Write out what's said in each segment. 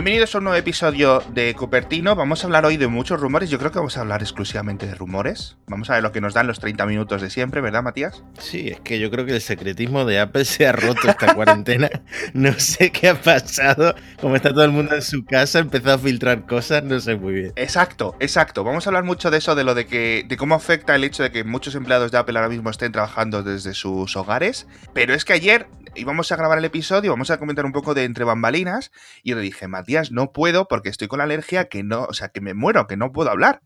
Bienvenidos a un nuevo episodio de Cupertino. Vamos a hablar hoy de muchos rumores. Yo creo que vamos a hablar exclusivamente de rumores. Vamos a ver lo que nos dan los 30 minutos de siempre, ¿verdad, Matías? Sí, es que yo creo que el secretismo de Apple se ha roto esta cuarentena. No sé qué ha pasado. Como está todo el mundo en su casa, ha empezado a filtrar cosas, no sé muy bien. Exacto, exacto. Vamos a hablar mucho de eso, de lo de que, de cómo afecta el hecho de que muchos empleados de Apple ahora mismo estén trabajando desde sus hogares. Pero es que ayer íbamos a grabar el episodio, vamos a comentar un poco de entre bambalinas, y le dije, Matías, no puedo porque estoy con la alergia que no, o sea, que me muero, que no puedo hablar.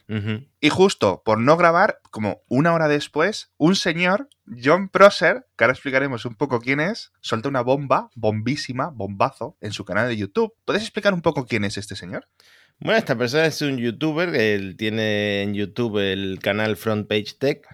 Y justo por no grabar, como una hora después, un señor, John Prosser, que ahora explicaremos un poco quién es, suelta una bomba, bombísima, bombazo, en su canal de YouTube. ¿Puedes explicar un poco quién es este señor? Bueno, esta persona es un youtuber, él tiene en YouTube el canal Front Page Tech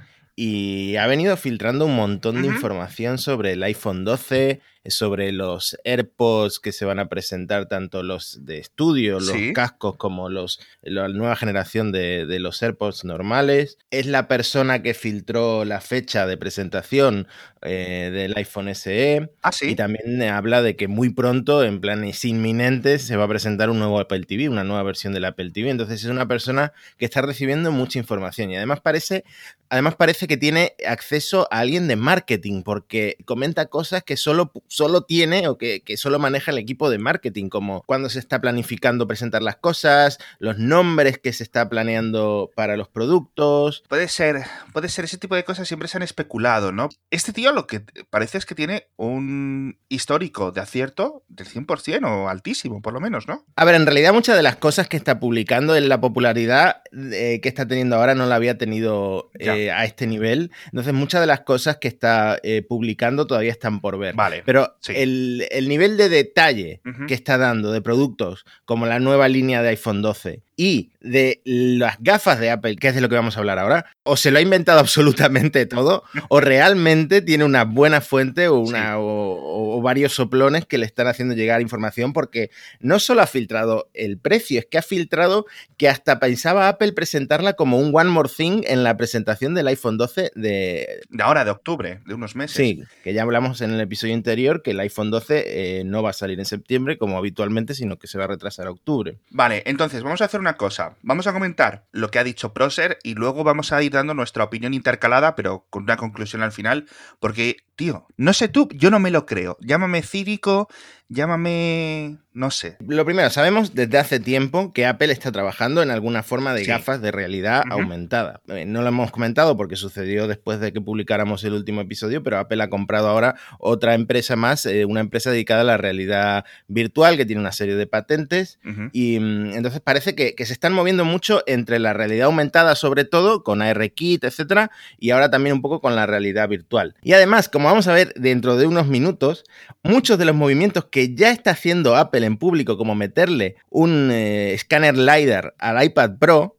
y ha venido filtrando un montón de información sobre el iPhone 12, sobre los AirPods que se van a presentar, tanto los de estudio, los cascos, como los, la nueva generación de, los AirPods normales. Es la persona que filtró la fecha de presentación eh, del iPhone SE. Ah, y también habla de que muy pronto, en planes inminentes, se va a presentar un nuevo Apple TV, una nueva versión del Apple TV. Entonces es una persona que está recibiendo mucha información y además parece, además parece que tiene acceso a alguien de marketing porque comenta cosas que solo solo tiene o que, solo maneja el equipo de marketing, como cuando se está planificando presentar las cosas, los nombres que se está planeando para los productos. Puede ser, puede ser, ese tipo de cosas siempre se han especulado, ¿no? Este tío lo que parece es que tiene un histórico de acierto del 100% o altísimo, por lo menos, ¿no? A ver, en realidad muchas de las cosas que está publicando en la popularidad eh, que está teniendo ahora no la había tenido eh, a este nivel. Entonces muchas de las cosas que está eh, publicando todavía están por ver. Vale. Pero el, nivel de detalle que está dando de productos como la nueva línea de iPhone 12 y de las gafas de Apple, que es de lo que vamos a hablar ahora, o se lo ha inventado absolutamente todo, o realmente tiene una buena fuente o, una, o, varios soplones que le están haciendo llegar información, porque no solo ha filtrado el precio, es que ha filtrado que hasta pensaba Apple presentarla como un One More Thing en la presentación del iPhone 12 de... De ahora, de octubre, de unos meses. Sí, que ya hablamos en el episodio anterior que el iPhone 12 eh, no va a salir en septiembre como habitualmente, sino que se va a retrasar a octubre. Vale, entonces vamos a hacer una cosa. Vamos a comentar lo que ha dicho Proser y luego vamos a ir dando nuestra opinión intercalada, pero con una conclusión al final, porque, tío, no sé tú, yo no me lo creo. Llámame cívico, llámame no sé. Lo primero, sabemos desde hace tiempo que Apple está trabajando en alguna forma de gafas de realidad aumentada. Eh, no lo hemos comentado porque sucedió después de que publicáramos el último episodio, pero Apple ha comprado ahora otra empresa más, eh, una empresa dedicada a la realidad virtual que tiene una serie de patentes. Y mm, entonces parece que, se están moviendo mucho entre la realidad aumentada, sobre todo con ARKit, etcétera, y ahora también un poco con la realidad virtual. Y además, como vamos a ver dentro de unos minutos, muchos de los movimientos que ya está haciendo Apple en público, como meterle un eh, escáner LiDAR al iPad Pro,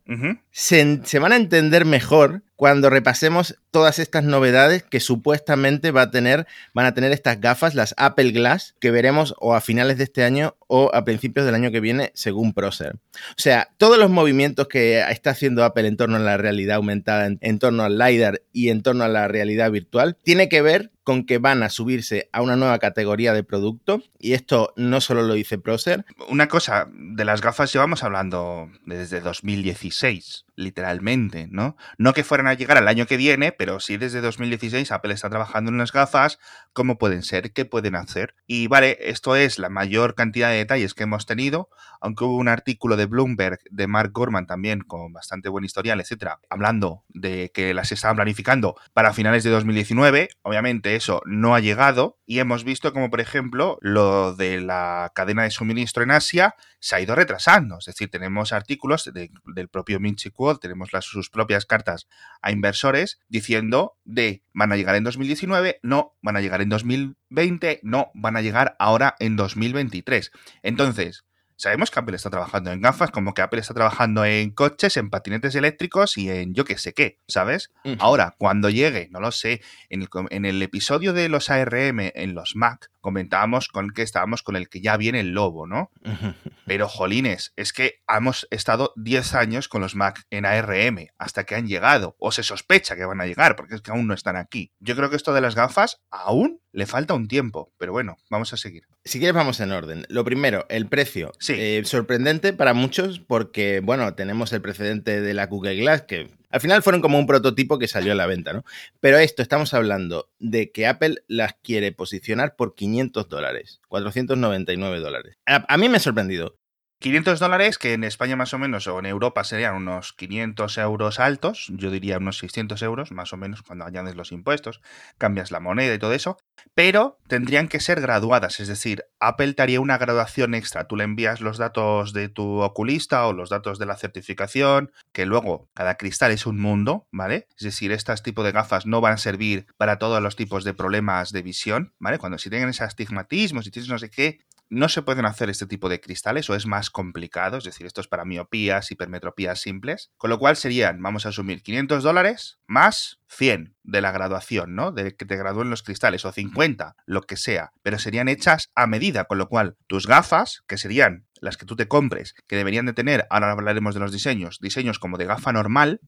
se, se, van a entender mejor cuando repasemos todas estas novedades que supuestamente va a tener, van a tener estas gafas, las Apple Glass, que veremos o a finales de este año o a principios del año que viene, según Procer. O sea, todos los movimientos que está haciendo Apple en torno a la realidad aumentada, en, torno al LiDAR y en torno a la realidad virtual, tiene que ver con que van a subirse a una nueva categoría de producto y esto no solo lo dice Procer. Una cosa, de las gafas llevamos hablando desde 2016 literalmente, ¿no? No que fueran a llegar al año que viene, pero sí desde 2016 Apple está trabajando en unas gafas, cómo pueden ser, qué pueden hacer. Y vale, esto es la mayor cantidad de detalles que hemos tenido, aunque hubo un artículo de Bloomberg de Mark Gorman también con bastante buen historial, etcétera, hablando de que las estaban planificando para finales de 2019, obviamente eso no ha llegado y hemos visto como por ejemplo lo de la cadena de suministro en Asia se ha ido retrasando, es decir, tenemos artículos del propio Minchi tenemos sus propias cartas a inversores diciendo de van a llegar en 2019, no, van a llegar en 2020, no, van a llegar ahora en 2023. Entonces, sabemos que Apple está trabajando en gafas, como que Apple está trabajando en coches, en patinetes eléctricos y en yo qué sé qué, ¿sabes? Ahora, cuando llegue, no lo sé, en el, en el, episodio de los ARM en los Mac, comentábamos con que estábamos con el que ya viene el lobo, ¿no? Pero jolines, es que hemos estado 10 años con los Mac en ARM hasta que han llegado, o se sospecha que van a llegar, porque es que aún no están aquí. Yo creo que esto de las gafas aún le falta un tiempo, pero bueno, vamos a seguir. Si quieres, vamos en orden. Lo primero, el precio. Sí. Eh, sorprendente para muchos porque, bueno, tenemos el precedente de la Google Glass, que al final fueron como un prototipo que salió a la venta, ¿no? Pero esto, estamos hablando de que Apple las quiere posicionar por 500 dólares, 499 dólares. A, mí me ha sorprendido. 500 dólares, que en España más o menos, o en Europa serían unos 500 euros altos, yo diría unos 600 euros, más o menos, cuando añades los impuestos, cambias la moneda y todo eso, pero tendrían que ser graduadas, es decir, Apple te haría una graduación extra, tú le envías los datos de tu oculista o los datos de la certificación, que luego cada cristal es un mundo, ¿vale? Es decir, estas tipos de gafas no van a servir para todos los tipos de problemas de visión, ¿vale? Cuando si tienen ese astigmatismo, si tienes no sé qué, no se pueden hacer este tipo de cristales o es más complicado, es decir, esto es para miopías, hipermetropías simples, con lo cual serían, vamos a asumir, 500 dólares más 100 de la graduación, ¿no? De que te gradúen los cristales, o 50, lo que sea, pero serían hechas a medida, con lo cual tus gafas, que serían las que tú te compres, que deberían de tener, ahora hablaremos de los diseños, diseños como de gafa normal,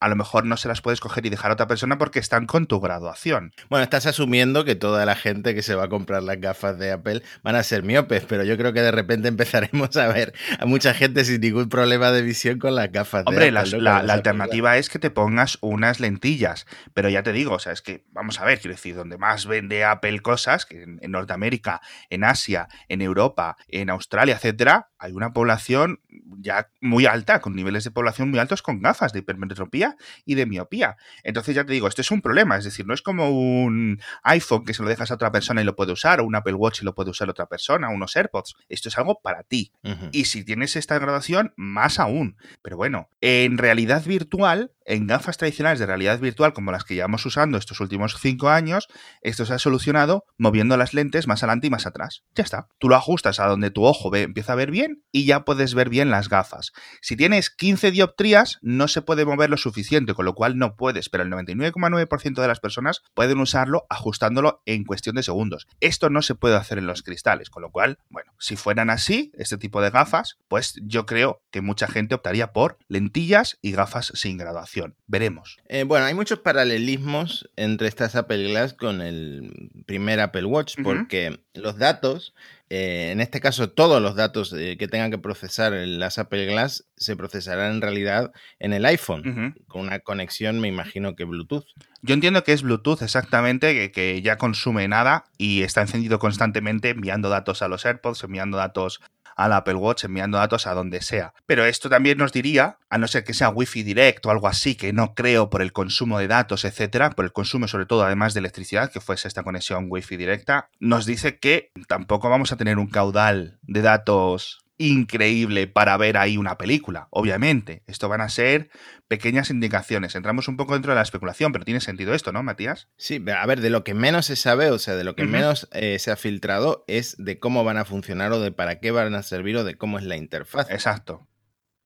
a lo mejor no se las puedes coger y dejar a otra persona porque están con tu graduación. Bueno, estás asumiendo que toda la gente que se va a comprar las gafas de Apple van a ser miopes, pero yo creo que de repente empezaremos a ver a mucha gente sin ningún problema de visión con las gafas de Apple. Hombre, la, alternativa es que te pongas unas lentillas, pero ya te digo, o sea, es que, vamos a ver, quiero decir, donde más vende Apple cosas, que en, en Norteamérica, en Asia, en Europa, en Australia, etcétera, hay una población ya muy alta, con niveles de población muy altos con gafas de hipermetropía y de miopía. Entonces ya te digo, esto es un problema, es decir, no es como un iPhone que se lo dejas a otra persona y lo puede usar, o un Apple Watch y lo puede usar otra persona, unos AirPods. Esto es algo para ti. Y si tienes esta graduación, más aún. Pero bueno, en realidad virtual, en gafas tradicionales de realidad virtual como las que llevamos usando estos últimos cinco años, esto se ha solucionado moviendo las lentes más adelante y más atrás. Ya está. Tú lo ajustas a donde tu ojo ve, empieza a ver bien y ya puedes ver bien las gafas. Si tienes 15 dioptrías, no se puede mover lo suficiente, con lo cual no puedes, pero el 99,9% de las personas pueden usarlo ajustándolo en cuestión de segundos. Esto no se puede hacer en los cristales, con lo cual, bueno, si fueran así, este tipo de gafas, pues yo creo que mucha gente optaría por lentillas y gafas sin graduación. Veremos. Eh, bueno, hay muchos paralelismos entre estas Apple Glass con el primer Apple Watch, porque los datos eh, en este caso, todos los datos eh, que tengan que procesar las Apple Glass se procesarán en realidad en el iPhone, con una conexión, me imagino que Bluetooth. Yo entiendo que es Bluetooth exactamente, que, ya consume nada y está encendido constantemente enviando datos a los AirPods, enviando datos al Apple Watch enviando datos a donde sea. Pero esto también nos diría, a no ser que sea Wi-Fi directo o algo así, que no creo por el consumo de datos, etcétera, por el consumo sobre todo además de electricidad, que fuese esta conexión Wi-Fi directa, nos dice que tampoco vamos a tener un caudal de datos increíble para ver ahí una película, obviamente. Esto van a ser pequeñas indicaciones. Entramos un poco dentro de la especulación, pero tiene sentido esto, ¿no, Matías? Sí, a ver, de lo que menos se sabe, o sea, de lo que menos eh, se ha filtrado es de cómo van a funcionar o de para qué van a servir o de cómo es la interfaz. Exacto.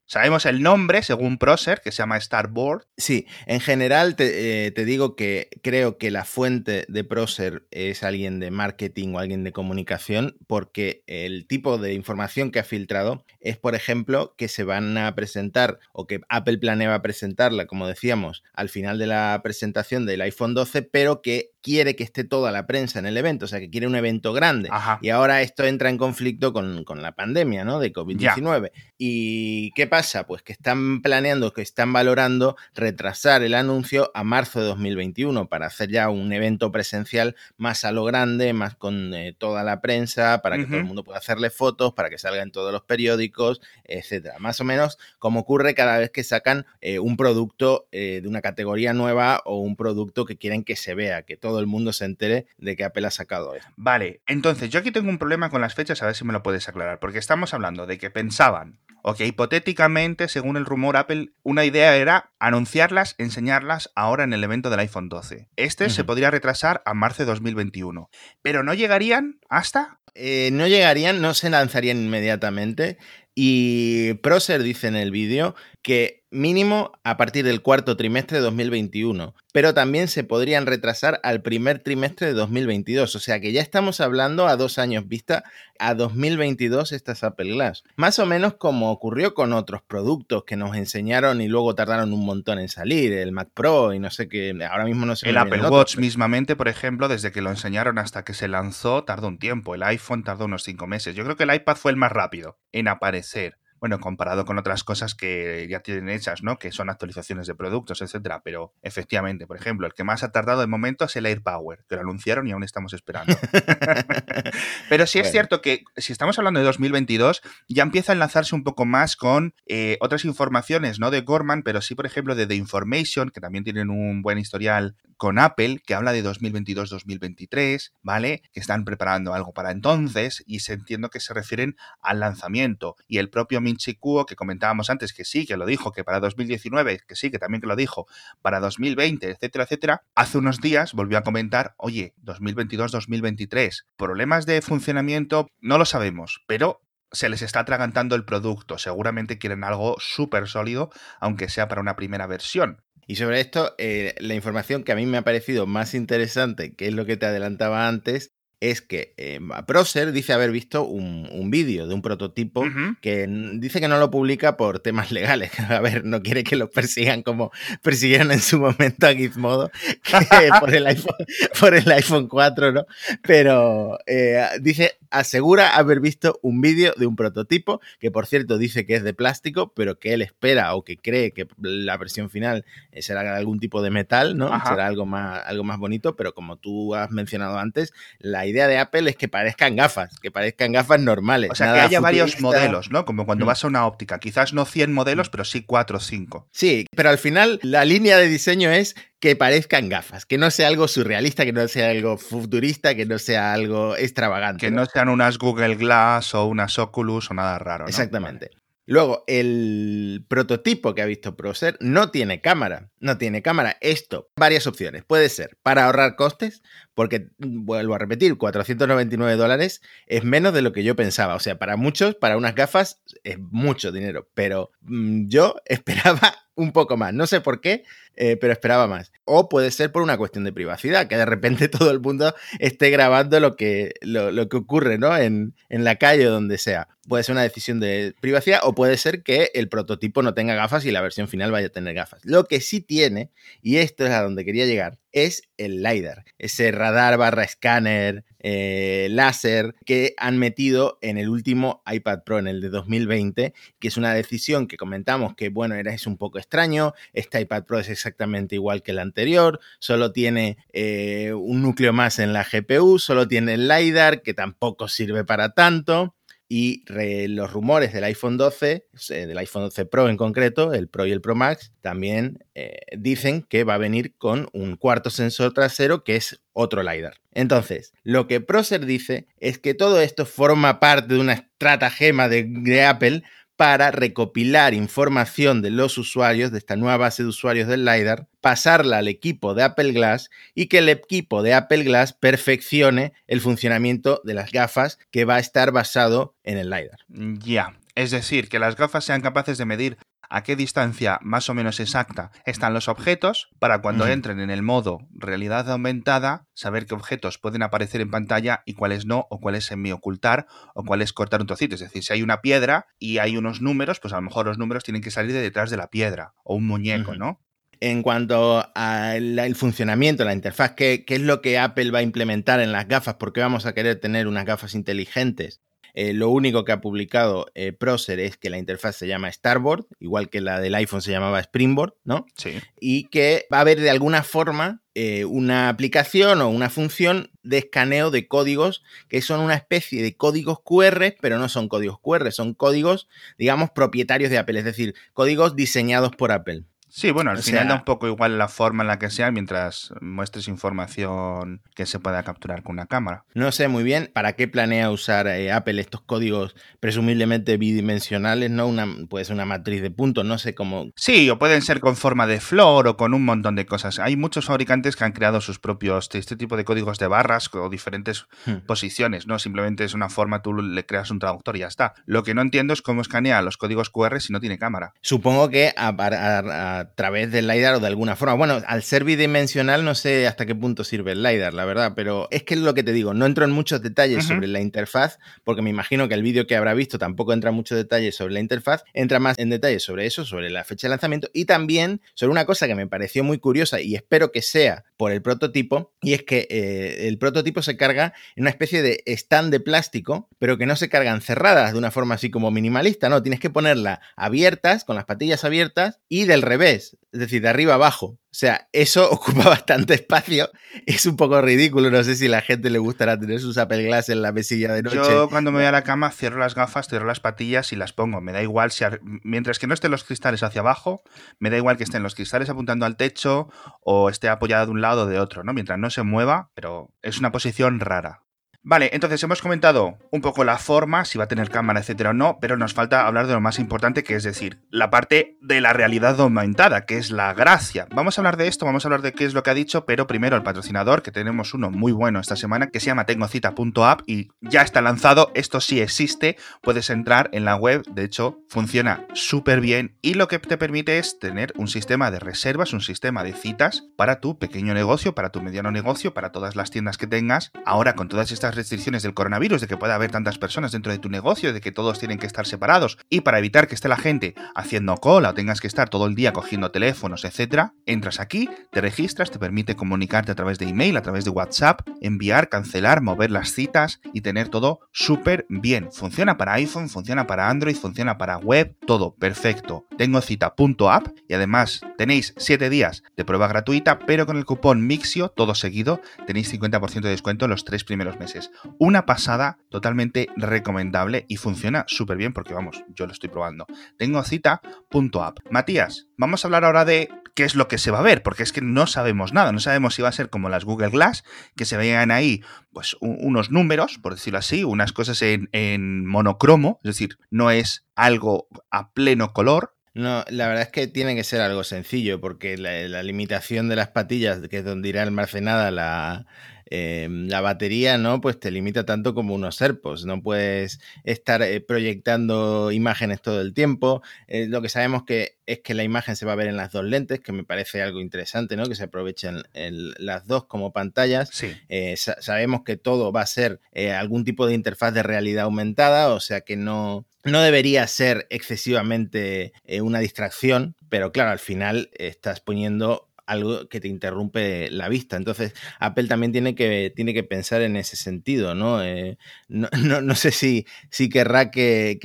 Sabemos el nombre, según Procer, que se llama Starboard. Sí, en general te, eh, digo que creo que la fuente de Procer es alguien de marketing o alguien de comunicación, porque el tipo de información que ha filtrado es, por ejemplo, que se van a presentar o que Apple planeaba presentarla, como decíamos, al final de la presentación del iPhone 12, pero que quiere que esté toda la prensa en el evento, o sea, que quiere un evento grande. Y ahora esto entra en conflicto con, la pandemia, ¿no? De COVID-19. ¿Y qué pasa? Pues que están planeando, que están valorando retrasar el anuncio a marzo de 2021 para hacer ya un evento presencial más a lo grande, más con eh, toda la prensa, para que todo el mundo pueda hacerle fotos, para que salga en todos los periódicos, etcétera. Más o menos como ocurre cada vez que sacan eh, un producto eh, de una categoría nueva o un producto que quieren que se vea, que todo el mundo se entere de que Apple ha sacado esto. Vale, entonces yo aquí tengo un problema con las fechas, a ver si me lo puedes aclarar, porque estamos hablando de que pensaban, o que hipotéticamente, según el rumor Apple, una idea era anunciarlas, enseñarlas ahora en el evento del iPhone 12. Este se podría retrasar a marzo de 2021, pero no llegarían hasta... Eh, no llegarían, no se lanzarían inmediatamente. Y Proser dice en el vídeo que mínimo a partir del cuarto trimestre de 2021, pero también se podrían retrasar al primer trimestre de 2022, o sea que ya estamos hablando a dos años vista a 2022 estas Apple Glass. Más o menos como ocurrió con otros productos que nos enseñaron y luego tardaron un montón en salir, el Mac Pro y no sé qué, ahora mismo no sé. El Apple Watch mismamente, por ejemplo, desde que lo enseñaron hasta que se lanzó, tardó un tiempo, el iPhone tardó unos cinco meses, yo creo que el iPad fue el más rápido en aparecer bueno, comparado con otras cosas que ya tienen hechas, ¿no? Que son actualizaciones de productos, etcétera. Pero efectivamente, por ejemplo, el que más ha tardado de momento es el AirPower, que lo anunciaron y aún estamos esperando. pero sí es cierto que si estamos hablando de 2022, ya empieza a enlazarse un poco más con eh, otras informaciones, no de Gorman, pero sí, por ejemplo, de The Information, que también tienen un buen historial con Apple, que habla de 2022-2023, ¿vale? Que están preparando algo para entonces y entiendo que se refieren al lanzamiento. Y el propio Minchi Kuo, que comentábamos antes, que sí, que lo dijo, que para 2019, que sí, que también que lo dijo, para 2020, etcétera, etcétera, hace unos días volvió a comentar, oye, 2022-2023, problemas de funcionamiento, no lo sabemos, pero se les está atragantando el producto. Seguramente quieren algo súper sólido, aunque sea para una primera versión. Y sobre esto, eh, la información que a mí me ha parecido más interesante, que es lo que te adelantaba antes, es que eh, Procer dice haber visto un, vídeo de un prototipo que dice que no lo publica por temas legales. A ver, no quiere que lo persigan como persiguieron en su momento a Gizmodo por, el iPhone, por el iPhone 4, ¿no? Pero eh, dice, asegura haber visto un vídeo de un prototipo, que por cierto dice que es de plástico, pero que él espera o que cree que la versión final eh, será algún tipo de metal, ¿no? Será algo más, algo más bonito, pero como tú has mencionado antes, la idea de Apple es que parezcan gafas, que parezcan gafas normales. O sea, que haya varios modelos, ¿no? Como cuando mm. vas a una óptica. Quizás no 100 modelos, pero sí 4 o 5. Sí, pero al final la línea de diseño es que parezcan gafas, que no sea algo surrealista, que no sea algo futurista, que no sea algo extravagante. Que no, sean unas Google Glass o unas Oculus o nada raro. ¿no? Exactamente. Luego, el prototipo que ha visto Procer no tiene cámara. No tiene cámara. Esto, varias opciones. Puede ser para ahorrar costes, porque, vuelvo a repetir, 499 dólares es menos de lo que yo pensaba. O sea, para muchos, para unas gafas, es mucho dinero. Pero mm, yo esperaba un poco más. No sé por qué, eh, pero esperaba más. O puede ser por una cuestión de privacidad, que de repente todo el mundo esté grabando lo que, lo, que ocurre ¿no? en, en la calle o donde sea. Puede ser una decisión de privacidad o puede ser que el prototipo no tenga gafas y la versión final vaya a tener gafas. Lo que sí tiene, y esto es a donde quería llegar, es el LiDAR, ese radar barra escáner eh, láser que han metido en el último iPad Pro, en el de 2020, que es una decisión que comentamos que, bueno, era es un poco extraño, este iPad Pro es exactamente igual que el anterior, solo tiene eh, un núcleo más en la GPU, solo tiene el LiDAR, que tampoco sirve para tanto. Y los rumores del iPhone 12, del iPhone 12 Pro en concreto, el Pro y el Pro Max, también eh, dicen que va a venir con un cuarto sensor trasero que es otro LiDAR. Entonces, lo que Procer dice es que todo esto forma parte de una estratagema de Apple para recopilar información de los usuarios, de esta nueva base de usuarios del LiDAR, pasarla al equipo de Apple Glass y que el equipo de Apple Glass perfeccione el funcionamiento de las gafas que va a estar basado en el LiDAR. Ya, es decir, que las gafas sean capaces de medir a qué distancia más o menos exacta están los objetos para cuando entren en el modo realidad aumentada, saber qué objetos pueden aparecer en pantalla y cuáles no, o cuáles semi ocultar, o cuáles cortar un trocito. Es decir, si hay una piedra y hay unos números, pues a lo mejor los números tienen que salir de detrás de la piedra, o un muñeco, ¿no? En cuanto al funcionamiento, la interfaz, ¿qué, ¿qué, es lo que Apple va a implementar en las gafas? Porque vamos a querer tener unas gafas inteligentes eh, lo único que ha publicado eh, Procer es que la interfaz se llama Starboard, igual que la del iPhone se llamaba Springboard, ¿no? Sí. Y que va a haber de alguna forma eh, una aplicación o una función de escaneo de códigos que son una especie de códigos QR, pero no son códigos QR, son códigos, digamos, propietarios de Apple, es decir, códigos diseñados por Apple. Sí, bueno, al final da un poco igual la forma en la que sea mientras muestres información que se pueda capturar con una cámara. No sé muy bien para qué planea usar eh, Apple estos códigos presumiblemente bidimensionales, ¿no? Una, puede ser una matriz de puntos, no sé cómo. Sí, o pueden ser con forma de flor o con un montón de cosas. Hay muchos fabricantes que han creado sus propios, este tipo de códigos de barras o diferentes hmm. posiciones, ¿no? Simplemente es una forma, tú le creas un traductor y ya está. Lo que no entiendo es cómo escanea los códigos QR si no tiene cámara. Supongo que a, a través del LiDAR o de alguna forma. Bueno, al ser bidimensional no sé hasta qué punto sirve el LiDAR, la verdad, pero es que es lo que te digo, no entro en muchos detalles sobre la interfaz, porque me imagino que el vídeo que habrá visto tampoco entra en muchos detalles sobre la interfaz, entra más en detalles sobre eso, sobre la fecha de lanzamiento y también sobre una cosa que me pareció muy curiosa y espero que sea por el prototipo, y es que eh, el prototipo se carga en una especie de stand de plástico, pero que no se cargan cerradas de una forma así como minimalista, no, tienes que ponerla abiertas, con las patillas abiertas y del revés, es decir, de arriba abajo. O sea, eso ocupa bastante espacio. Es un poco ridículo. No sé si a la gente le gustará tener sus Apple Glass en la mesilla de noche. Yo cuando me voy a la cama cierro las gafas, cierro las patillas y las pongo. Me da igual si mientras que no estén los cristales hacia abajo, me da igual que estén los cristales apuntando al techo o esté apoyado de un lado o de otro, ¿no? Mientras no se mueva, pero es una posición rara. Vale, entonces hemos comentado un poco la forma, si va a tener cámara, etcétera o no, pero nos falta hablar de lo más importante, que es decir, la parte de la realidad aumentada, que es la gracia. Vamos a hablar de esto, vamos a hablar de qué es lo que ha dicho, pero primero el patrocinador, que tenemos uno muy bueno esta semana, que se llama tengocita.app y ya está lanzado, esto sí existe, puedes entrar en la web, de hecho, funciona súper bien y lo que te permite es tener un sistema de reservas, un sistema de citas para tu pequeño negocio, para tu mediano negocio, para todas las tiendas que tengas. Ahora con todas estas restricciones del coronavirus, de que pueda haber tantas personas dentro de tu negocio, de que todos tienen que estar separados y para evitar que esté la gente haciendo cola o tengas que estar todo el día cogiendo teléfonos, etcétera, entras aquí, te registras, te permite comunicarte a través de email, a través de WhatsApp, enviar, cancelar, mover las citas y tener todo súper bien. Funciona para iPhone, funciona para Android, funciona para web, todo perfecto. Tengo cita.app y además tenéis 7 días de prueba gratuita, pero con el cupón Mixio, todo seguido, tenéis 50% de descuento en los 3 primeros meses. Una pasada totalmente recomendable y funciona súper bien porque vamos, yo lo estoy probando. Tengo cita.app. Matías, vamos a hablar ahora de qué es lo que se va a ver, porque es que no sabemos nada, no sabemos si va a ser como las Google Glass, que se vean ahí pues unos números, por decirlo así, unas cosas en, en monocromo, es decir, no es algo a pleno color, no, la verdad es que tiene que ser algo sencillo, porque la, limitación de las patillas, que es donde irá almacenada la, Em, la batería, ¿no? Pues te limita tanto como unos AirPods. No puedes estar eh, proyectando imágenes todo el tiempo. Eh, lo que sabemos que es que la imagen se va a ver en las dos lentes, que me parece algo interesante, ¿no? Que se aprovechen las dos como pantallas. Eh, sabemos que todo va a ser algún tipo de interfaz de realidad aumentada, o sea que no, no debería ser excesivamente una distracción, pero claro, al final estás poniendo algo que te interrumpe la vista. Entonces, Apple también tiene que, tiene que pensar en ese sentido, ¿no? Eh, no, no, sé si, si querrá que,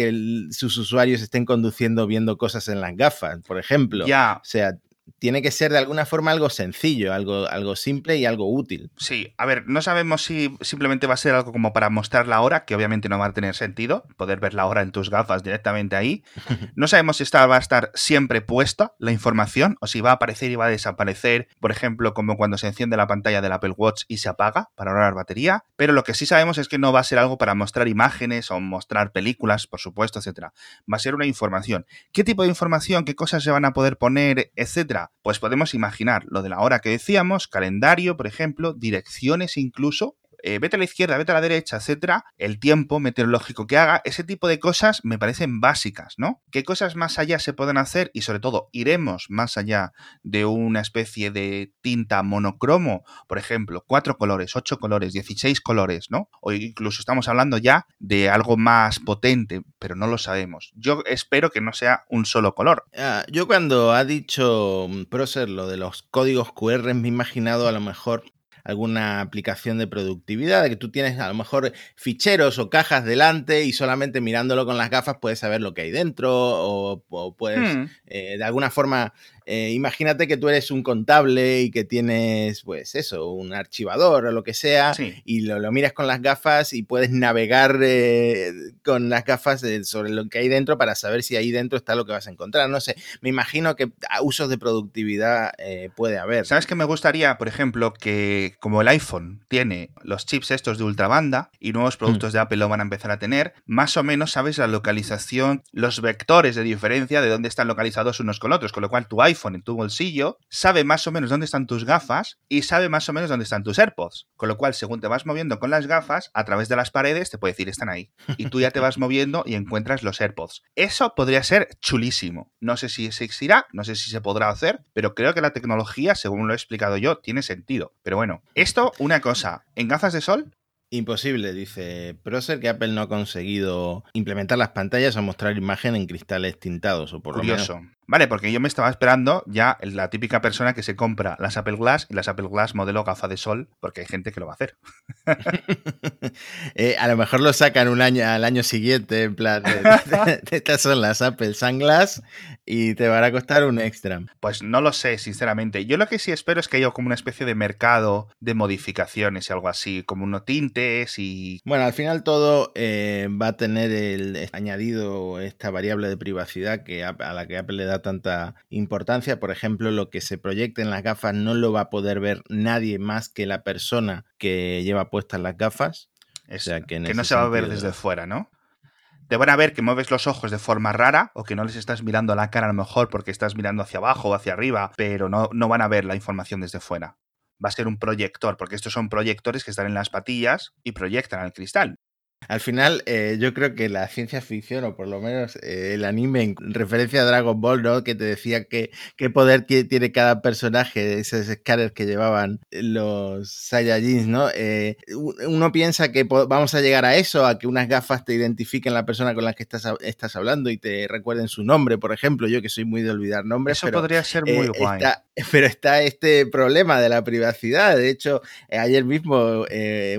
sus usuarios estén conduciendo viendo cosas en las gafas, por ejemplo. Ya. O sea, tiene que ser de alguna forma algo sencillo, algo, algo simple y algo útil. Sí, a ver, no sabemos si simplemente va a ser algo como para mostrar la hora, que obviamente no va a tener sentido, poder ver la hora en tus gafas directamente ahí. No sabemos si esta va a estar siempre puesta la información o si va a aparecer y va a desaparecer, por ejemplo, como cuando se enciende la pantalla del Apple Watch y se apaga para ahorrar batería. Pero lo que sí sabemos es que no va a ser algo para mostrar imágenes o mostrar películas, por supuesto, etcétera. Va a ser una información. ¿Qué tipo de información? ¿Qué cosas se van a poder poner, etcétera? Pues podemos imaginar lo de la hora que decíamos, calendario, por ejemplo, direcciones incluso, eh, vete a la izquierda, vete a la derecha, etcétera, el tiempo meteorológico que haga, ese tipo de cosas me parecen básicas, ¿no? ¿Qué cosas más allá se pueden hacer? Y sobre todo, iremos más allá de una especie de tinta monocromo, por ejemplo, cuatro colores, ocho colores, 16 colores, ¿no? O incluso estamos hablando ya de algo más potente, pero no lo sabemos. Yo espero que no sea un solo color. Ah, yo cuando ha dicho Procer lo de los códigos QR me he imaginado a lo mejor alguna aplicación de productividad, de que tú tienes a lo mejor ficheros o cajas delante y solamente mirándolo con las gafas puedes saber lo que hay dentro o, puedes hmm. eh, de alguna forma eh, imagínate que tú eres un contable y que tienes, pues eso, un archivador o lo que sea, y lo, miras con las gafas y puedes navegar eh, con las gafas sobre lo que hay dentro para saber si ahí dentro está lo que vas a encontrar. No sé, me imagino que usos de productividad puede haber. ¿Sabes que me gustaría, por ejemplo, que como el iPhone tiene los chips estos de ultrabanda y nuevos productos mm. de Apple lo van a empezar a tener, más o menos sabes la localización, los vectores de diferencia de dónde están localizados unos con otros, con lo cual tu iPhone en tu bolsillo, sabe más o menos dónde están tus gafas y sabe más o menos dónde están tus AirPods. Con lo cual, según te vas moviendo con las gafas, a través de las paredes te puede decir están ahí. Y tú ya te vas moviendo y encuentras los AirPods. Eso podría ser chulísimo. No sé si se existirá, no sé si se podrá hacer, pero creo que la tecnología, según lo he explicado yo, tiene sentido. Pero bueno, esto, una cosa, en gafas de sol Imposible, dice Procer, que Apple no ha conseguido implementar las pantallas o mostrar imagen en cristales tintados, o por Curioso. lo menos. Vale, porque yo me estaba esperando ya la típica persona que se compra las Apple Glass y las Apple Glass modelo gafa de sol, porque hay gente que lo va a hacer. Eh, a lo mejor lo sacan un año al año siguiente, en plan, estas son las Apple Sunglass y te van a costar un extra. Pues no lo sé, sinceramente. Yo lo que sí espero es que haya como una especie de mercado de modificaciones y algo así, como unos tintes y... Bueno, al final todo eh, va a tener el añadido esta variable de privacidad que a la que Apple le da tanta importancia. Por ejemplo, lo que se proyecte en las gafas no lo va a poder ver nadie más que la persona que lleva puestas las gafas. o sea, que, no se va a ver desde fuera, ¿no? Te van a ver que mueves los ojos de forma rara o que no les estás mirando a la cara a lo mejor porque estás mirando hacia abajo o hacia arriba, pero no, no van a ver la información desde fuera. Va a ser un proyector, porque estos son proyectores que están en las patillas y proyectan al cristal. Al final, eh, yo creo que la ciencia ficción, o por lo menos eh, el anime en referencia a Dragon Ball, ¿no? Que te decía que, qué poder tiene cada personaje, esos escáneres que llevaban los Saiyajins, ¿no? Eh, uno piensa que vamos a llegar a eso, a que unas gafas te identifiquen la persona con la que estás, estás hablando y te recuerden su nombre, por ejemplo. Yo que soy muy de olvidar nombres. Eso podría ser muy guay. pero está este problema de la privacidad. De hecho, ayer mismo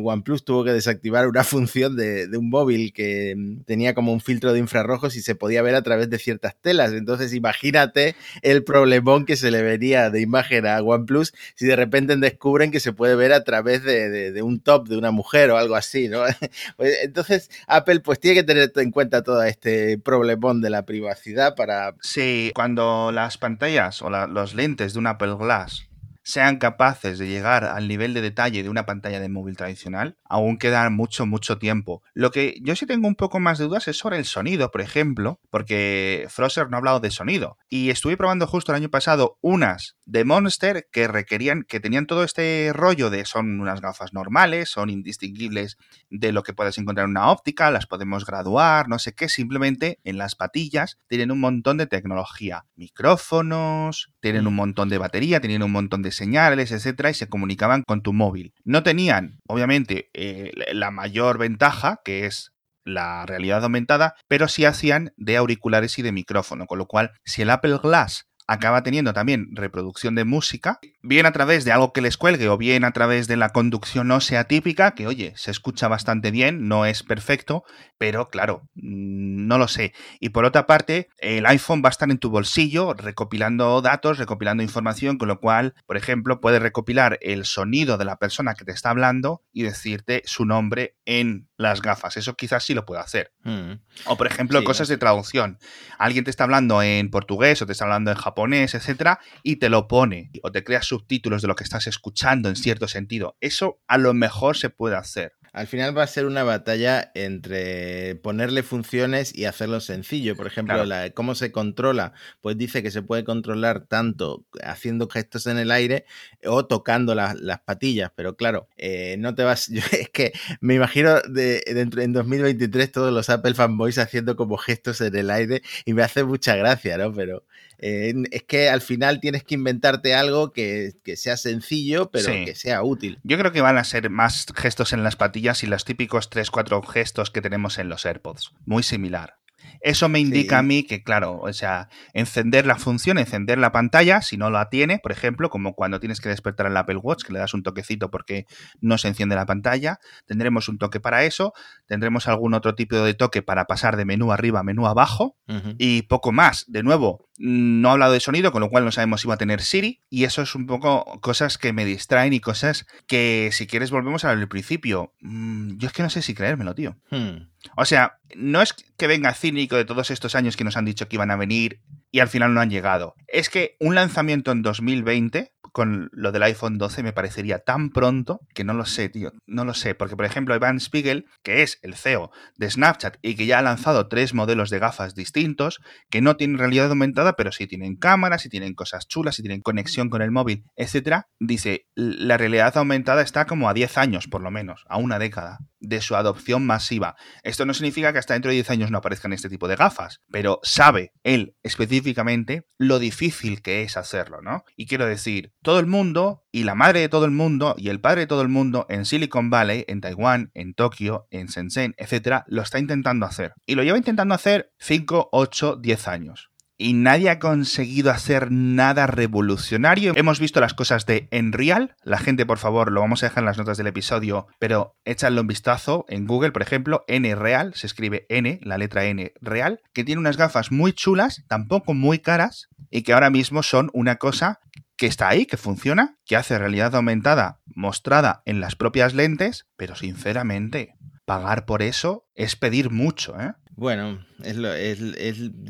OnePlus tuvo que desactivar una función de de, un móvil que mm, tenía como un filtro de infrarrojos y se podía ver a través de ciertas telas. Entonces, imagínate el problemón que se le venía de imagen a OnePlus si de repente descubren que se puede ver a través de, un top de una mujer o algo así, ¿no? Pues, entonces, Apple pues tiene que tener en cuenta todo este problemón de la privacidad para... Sí, cuando las pantallas o los lentes de un Apple Glass sean capaces de llegar al nivel de detalle de una pantalla de móvil tradicional, aún queda mucho, mucho tiempo. Lo que yo sí tengo un poco más de dudas es sobre el sonido, por ejemplo, porque Frozer no ha hablado de sonido. Y estuve probando justo el año pasado unas de Monster que requerían, que tenían todo este rollo de son unas gafas normales, son indistinguibles de lo que puedes encontrar en una óptica, las podemos graduar, no sé qué, simplemente en las patillas tienen un montón de tecnología, micrófonos, tienen un montón de batería, tienen un montón de señales, etcétera, y se comunicaban con tu móvil. No tenían, obviamente, eh, la mayor ventaja, que es la realidad aumentada, pero sí hacían de auriculares y de micrófono, con lo cual, si el Apple Glass acaba teniendo también reproducción de música, bien a través de algo que les cuelgue o bien a través de la conducción no sea típica, que oye, se escucha bastante bien, no es perfecto, pero claro, mm, no lo sé. Y por otra parte, el iPhone va a estar en tu bolsillo recopilando datos, recopilando información, con lo cual, por ejemplo, puede recopilar el sonido de la persona que te está hablando y decirte su nombre en las gafas. Eso quizás sí lo puede hacer. Mm. O por ejemplo, cosas de traducción. Alguien te está hablando en portugués o te está hablando en japonés japonés, etcétera, y te lo pone o te crea subtítulos de lo que estás escuchando en cierto sentido. Eso a lo mejor se puede hacer. Al final va a ser una batalla entre ponerle funciones y hacerlo sencillo. Por ejemplo, cómo se controla. Pues dice que se puede controlar tanto haciendo gestos en el aire o tocando las patillas. Pero claro, eh, no te vas. es que me imagino de, dentro en 2023 todos los Apple fanboys haciendo como gestos en el aire y me hace mucha gracia, ¿no? Pero eh, es que al final tienes que inventarte algo que, sea sencillo, pero que sea útil. Yo creo que van a ser más gestos en las patillas y los típicos 3-4 gestos que tenemos en los AirPods. Muy similar. Eso me indica a mí que, claro, o sea, encender la función, encender la pantalla, si no la tiene, por ejemplo, como cuando tienes que despertar el Apple Watch, que le das un toquecito porque no se enciende la pantalla, tendremos un toque para eso, tendremos algún otro tipo de toque para pasar de menú arriba a menú abajo y poco más. De nuevo, no ha hablado de sonido, con lo cual no sabemos si va a tener Siri y eso es un poco cosas que me distraen y cosas que si quieres volvemos al principio. Mm, yo es que no sé si creérmelo, tío. Hmm. O sea, no es que venga cínico de todos estos años que nos han dicho que iban a venir y al final no han llegado. Es que un lanzamiento en 2020 con lo del iPhone 12 me parecería tan pronto que no lo sé, tío. No lo sé. Porque, por ejemplo, Ivan Spiegel, que es el CEO de Snapchat y que ya ha lanzado tres modelos de gafas distintos, que no tienen realidad aumentada, pero sí tienen cámaras, sí tienen cosas chulas, sí tienen conexión con el móvil, etcétera, dice, la realidad aumentada está como a 10 años, por lo menos, a una década de su adopción masiva. Esto no significa que hasta dentro de 10 años no aparezcan este tipo de gafas, pero sabe él específicamente lo difícil que es hacerlo, ¿no? Y quiero decir, todo el mundo y la madre de todo el mundo y el padre de todo el mundo en Silicon Valley, en Taiwán, en Tokio, en Shenzhen, etcétera, lo está intentando hacer. Y lo lleva intentando hacer 5, 8, 10 años y nadie ha conseguido hacer nada revolucionario. Hemos visto las cosas de Enreal. La gente, por favor, lo vamos a dejar en las notas del episodio, pero échale un vistazo en Google, por ejemplo, N Real, se escribe N, la letra N Real, que tiene unas gafas muy chulas, tampoco muy caras, y que ahora mismo son una cosa que está ahí, que funciona, que hace realidad aumentada mostrada en las propias lentes, pero sinceramente, pagar por eso es pedir mucho, ¿eh? Bueno, es, lo, es,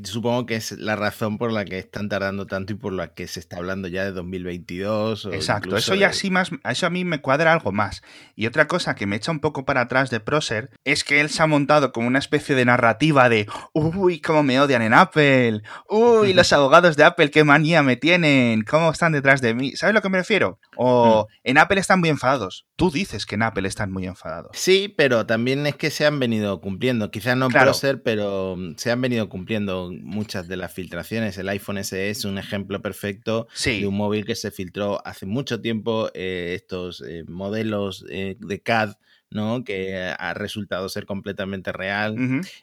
supongo que es la razón por la que están tardando tanto y por la que se está hablando ya de 2022. Exacto, eso ya sí más, eso a mí me cuadra algo más. Y otra cosa que me echa un poco para atrás de Proser es que él se ha montado como una especie de narrativa de, uy, cómo me odian en Apple, uy, los abogados de Apple, qué manía me tienen, cómo están detrás de mí. ¿Sabes a lo que me refiero? O hmm. en Apple están muy enfadados. Tú dices que en Apple están muy enfadados. Sí, pero también es que se han venido cumpliendo. Quizás no claro. Procer pero mm, se han venido cumpliendo muchas de las filtraciones. El iPhone SE es un ejemplo perfecto de un móvil que se filtró hace mucho tiempo. Eh, estos eh, modelos eh, de CAD ¿no? que ha resultado ser completamente real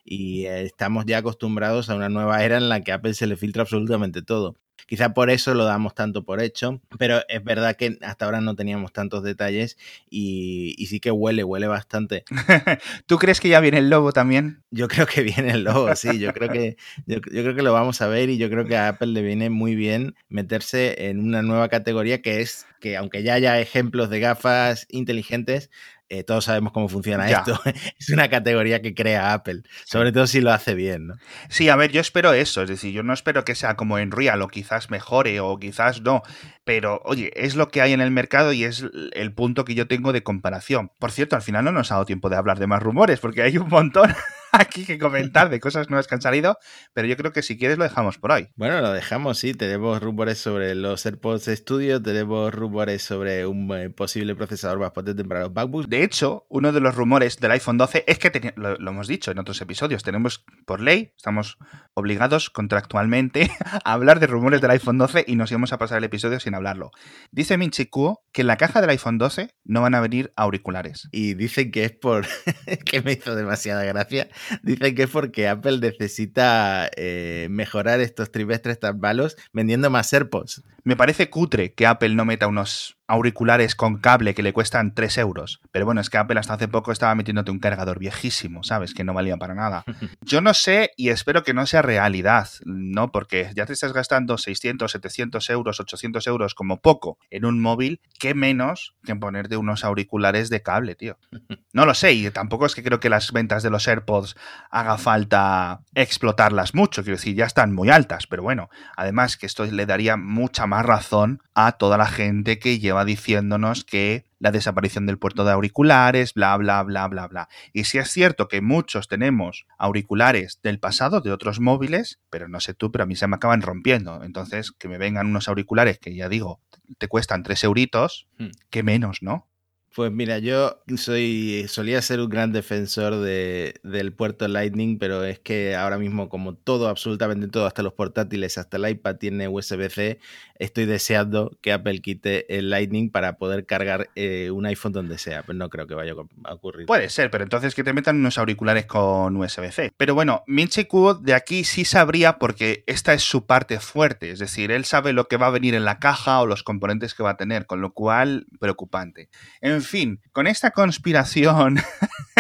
y estamos ya acostumbrados a una nueva era en la que a Apple se le filtra absolutamente todo. Quizá por eso lo damos tanto por hecho, pero es verdad que hasta ahora no teníamos tantos detalles y, sí que huele, huele bastante. ¿Tú crees que ya viene el lobo también? Yo creo que viene el lobo, sí, yo creo que, yo, creo que lo vamos a ver y yo creo que a Apple le viene muy bien meterse en una nueva categoría que es que aunque ya haya ejemplos de gafas inteligentes, eh, todos sabemos cómo funciona esto. es una categoría que crea Apple, sobre todo si lo hace bien. ¿no? Sí, a ver, yo espero eso, es decir, yo no espero que sea como en Real o quizás mejore o quizás no, pero oye, es lo que hay en el mercado y es el punto que yo tengo de comparación. Por cierto, al final no nos ha dado tiempo de hablar de más rumores porque hay un montón. aquí que comentar de cosas nuevas que han salido, pero yo creo que si quieres lo dejamos por hoy. Bueno, lo dejamos, sí. Tenemos rumores sobre los AirPods Studio, tenemos rumores sobre un eh, posible procesador más potente para los MacBooks. De hecho, uno de los rumores del iPhone 12 es que, lo, hemos dicho en otros episodios, tenemos por ley, estamos obligados contractualmente a hablar de rumores del iPhone 12 y nos íbamos a pasar el episodio sin hablarlo. Dice Minchi Kuo que en la caja del iPhone 12 no van a venir auriculares. Y dicen que es por... que me hizo demasiada gracia Dicen que es porque Apple necesita eh, mejorar estos trimestres tan malos vendiendo más AirPods. Me parece cutre que Apple no meta unos auriculares con cable que le cuestan 3 euros. Pero bueno, es que Apple hasta hace poco estaba metiéndote un cargador viejísimo, ¿sabes? Que no valía para nada. Yo no sé y espero que no sea realidad, ¿no? Porque ya te estás gastando 600, 700 euros, 800 euros como poco en un móvil, ¿qué menos que en ponerte unos auriculares de cable, tío? No lo sé y tampoco es que creo que las ventas de los AirPods haga falta explotarlas mucho, quiero decir, ya están muy altas, pero bueno, además que esto le daría mucha más razón a toda la gente que lleva diciéndonos que la desaparición del puerto de auriculares, bla, bla, bla, bla, bla. Y si es cierto que muchos tenemos auriculares del pasado, de otros móviles, pero no sé tú, pero a mí se me acaban rompiendo. Entonces, que me vengan unos auriculares que ya digo, te cuestan tres euritos, hmm. que menos, ¿no? Pues mira, yo soy solía ser un gran defensor de, del puerto Lightning, pero es que ahora mismo como todo, absolutamente todo, hasta los portátiles, hasta el iPad tiene USB-C, estoy deseando que Apple quite el Lightning para poder cargar eh, un iPhone donde sea, pero no creo que vaya a ocurrir. Puede ser, pero entonces que te metan unos auriculares con USB-C. Pero bueno, Minchi Kuo de aquí sí sabría porque esta es su parte fuerte, es decir, él sabe lo que va a venir en la caja o los componentes que va a tener, con lo cual preocupante. En fin, con esta conspiración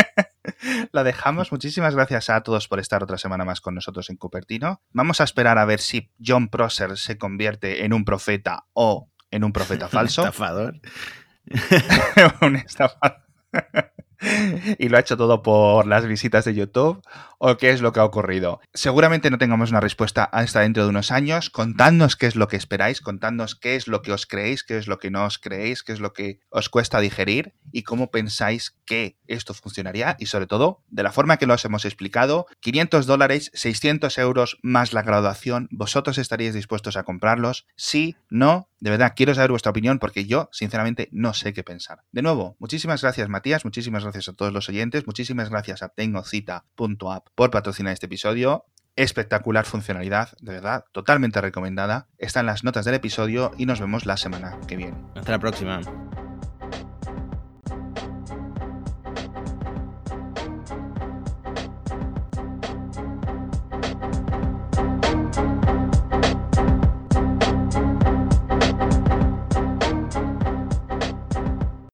la dejamos. Muchísimas gracias a todos por estar otra semana más con nosotros en Cupertino. Vamos a esperar a ver si John Prosser se convierte en un profeta o en un profeta falso. un estafador. un estafador. Y lo ha hecho todo por las visitas de YouTube o qué es lo que ha ocurrido. Seguramente no tengamos una respuesta hasta dentro de unos años. Contadnos qué es lo que esperáis, contadnos qué es lo que os creéis, qué es lo que no os creéis, qué es lo que os cuesta digerir y cómo pensáis que esto funcionaría y sobre todo de la forma que lo os hemos explicado, 500 dólares, 600 euros más la graduación, ¿vosotros estaríais dispuestos a comprarlos? Sí, no, de verdad, quiero saber vuestra opinión porque yo, sinceramente, no sé qué pensar. De nuevo, muchísimas gracias Matías, muchísimas gracias a todos los oyentes, muchísimas gracias a tengocita.app por patrocinar este episodio. Espectacular funcionalidad, de verdad, totalmente recomendada. Está en las notas del episodio y nos vemos la semana que viene. Hasta la próxima.